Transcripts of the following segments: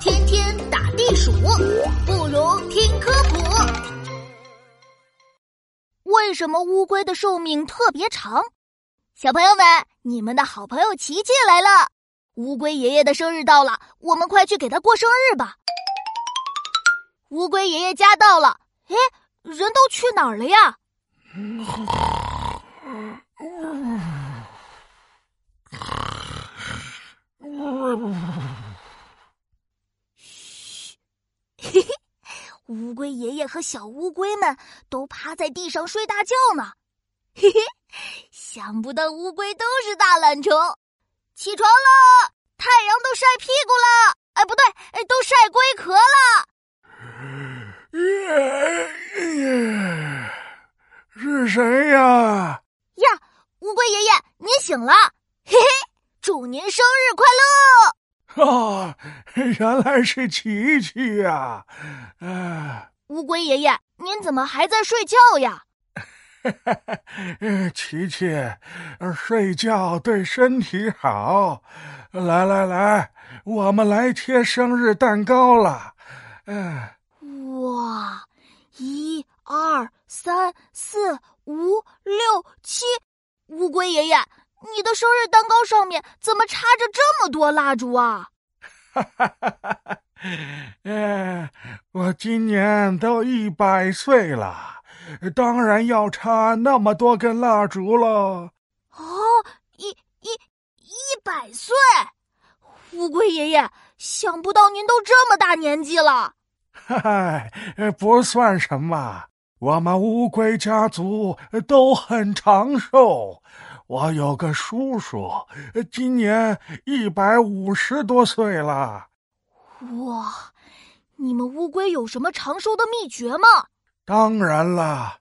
天天打地鼠，不如听科普。为什么乌龟的寿命特别长？小朋友们，你们的好朋友琪琪来了。乌龟爷爷的生日到了，我们快去给他过生日吧。乌龟爷爷家到了，哎，人都去哪儿了呀？嘘，嘿嘿，乌龟爷爷和小乌龟们都趴在地上睡大觉呢。嘿嘿，想不到乌龟都是大懒虫。起床了，太阳都晒屁股了。哎，不对，哎，都晒龟壳了。是谁呀？呀，乌龟爷爷，您醒了。嘿嘿，祝您生日快乐！啊，原来是琪琪呀！啊，乌龟爷爷，您怎么还在睡觉呀？琪琪，睡觉对身体好。来来来，我们来切生日蛋糕了。嗯，哇，一二三四五六七，乌龟爷爷。你的生日蛋糕上面怎么插着这么多蜡烛啊？哈哈哈哈哈！哎，我今年都一百岁了，当然要插那么多根蜡烛喽。哦，一一一百岁，乌龟爷爷，想不到您都这么大年纪了。嗨，不算什么，我们乌龟家族都很长寿。我有个叔叔，今年一百五十多岁了。哇，你们乌龟有什么长寿的秘诀吗？当然了，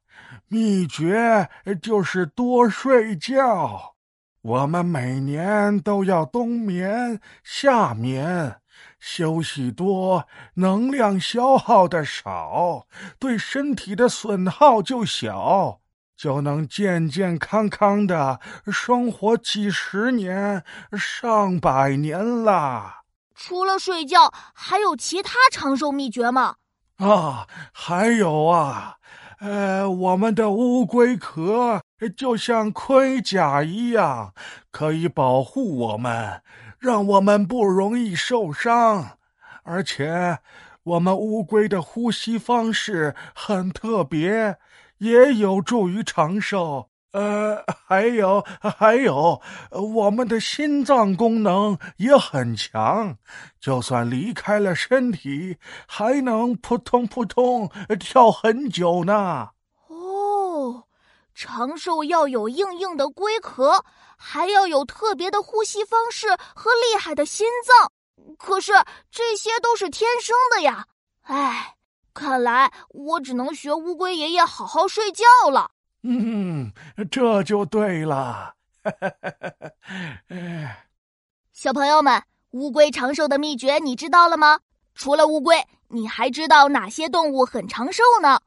秘诀就是多睡觉。我们每年都要冬眠夏眠，休息多，能量消耗的少，对身体的损耗就小。就能健健康康的生活几十年、上百年啦。除了睡觉，还有其他长寿秘诀吗？啊，还有啊，呃，我们的乌龟壳就像盔甲一样，可以保护我们，让我们不容易受伤。而且，我们乌龟的呼吸方式很特别。也有助于长寿。呃，还有还有，我们的心脏功能也很强，就算离开了身体，还能扑通扑通跳很久呢。哦，长寿要有硬硬的龟壳，还要有特别的呼吸方式和厉害的心脏。可是这些都是天生的呀。唉。看来我只能学乌龟爷爷好好睡觉了。嗯，这就对了。小朋友们，乌龟长寿的秘诀你知道了吗？除了乌龟，你还知道哪些动物很长寿呢？